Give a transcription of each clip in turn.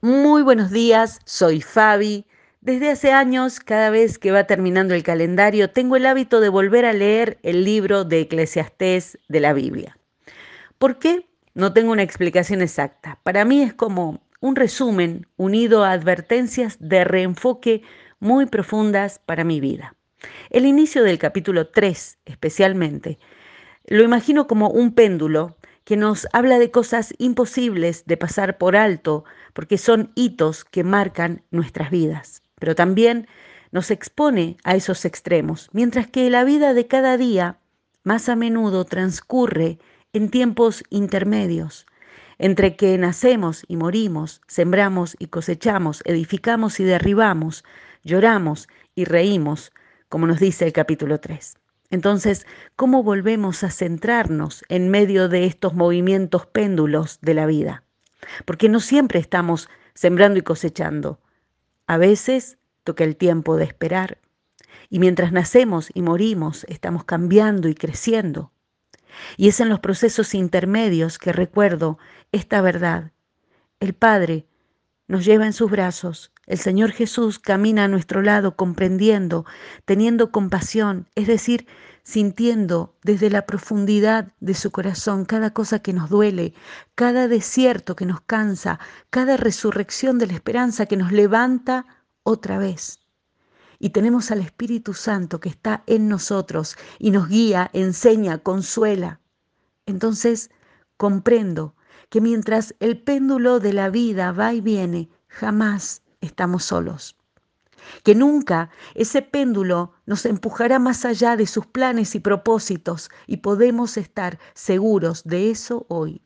Muy buenos días, soy Fabi. Desde hace años, cada vez que va terminando el calendario, tengo el hábito de volver a leer el libro de Eclesiastés de la Biblia. ¿Por qué? No tengo una explicación exacta. Para mí es como un resumen unido a advertencias de reenfoque muy profundas para mi vida. El inicio del capítulo 3, especialmente, lo imagino como un péndulo que nos habla de cosas imposibles de pasar por alto, porque son hitos que marcan nuestras vidas, pero también nos expone a esos extremos, mientras que la vida de cada día más a menudo transcurre en tiempos intermedios, entre que nacemos y morimos, sembramos y cosechamos, edificamos y derribamos, lloramos y reímos, como nos dice el capítulo 3. Entonces, ¿cómo volvemos a centrarnos en medio de estos movimientos péndulos de la vida? Porque no siempre estamos sembrando y cosechando. A veces toca el tiempo de esperar. Y mientras nacemos y morimos, estamos cambiando y creciendo. Y es en los procesos intermedios que recuerdo esta verdad. El Padre nos lleva en sus brazos. El Señor Jesús camina a nuestro lado comprendiendo, teniendo compasión, es decir, sintiendo desde la profundidad de su corazón cada cosa que nos duele, cada desierto que nos cansa, cada resurrección de la esperanza que nos levanta otra vez. Y tenemos al Espíritu Santo que está en nosotros y nos guía, enseña, consuela. Entonces comprendo que mientras el péndulo de la vida va y viene, jamás estamos solos. Que nunca ese péndulo nos empujará más allá de sus planes y propósitos y podemos estar seguros de eso hoy.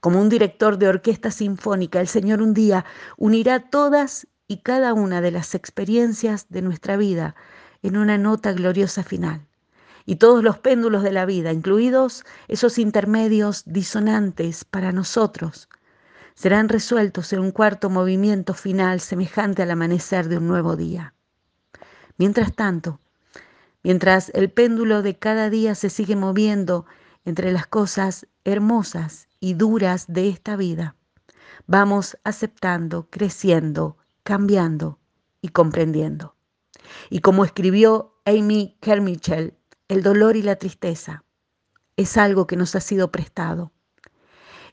Como un director de orquesta sinfónica, el Señor un día unirá todas y cada una de las experiencias de nuestra vida en una nota gloriosa final y todos los péndulos de la vida, incluidos esos intermedios disonantes para nosotros, serán resueltos en un cuarto movimiento final semejante al amanecer de un nuevo día. Mientras tanto, mientras el péndulo de cada día se sigue moviendo entre las cosas hermosas y duras de esta vida, vamos aceptando, creciendo, cambiando y comprendiendo. Y como escribió Amy Kermichel el dolor y la tristeza es algo que nos ha sido prestado.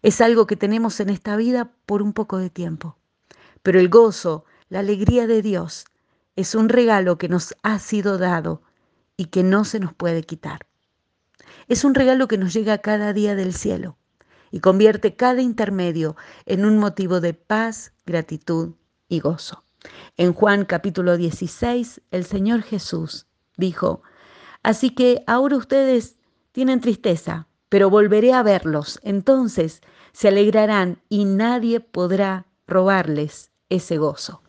Es algo que tenemos en esta vida por un poco de tiempo. Pero el gozo, la alegría de Dios es un regalo que nos ha sido dado y que no se nos puede quitar. Es un regalo que nos llega cada día del cielo y convierte cada intermedio en un motivo de paz, gratitud y gozo. En Juan capítulo 16, el Señor Jesús dijo, Así que ahora ustedes tienen tristeza, pero volveré a verlos. Entonces se alegrarán y nadie podrá robarles ese gozo.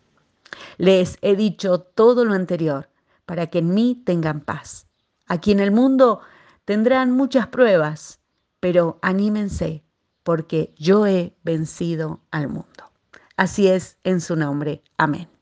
Les he dicho todo lo anterior para que en mí tengan paz. Aquí en el mundo tendrán muchas pruebas, pero anímense porque yo he vencido al mundo. Así es en su nombre. Amén.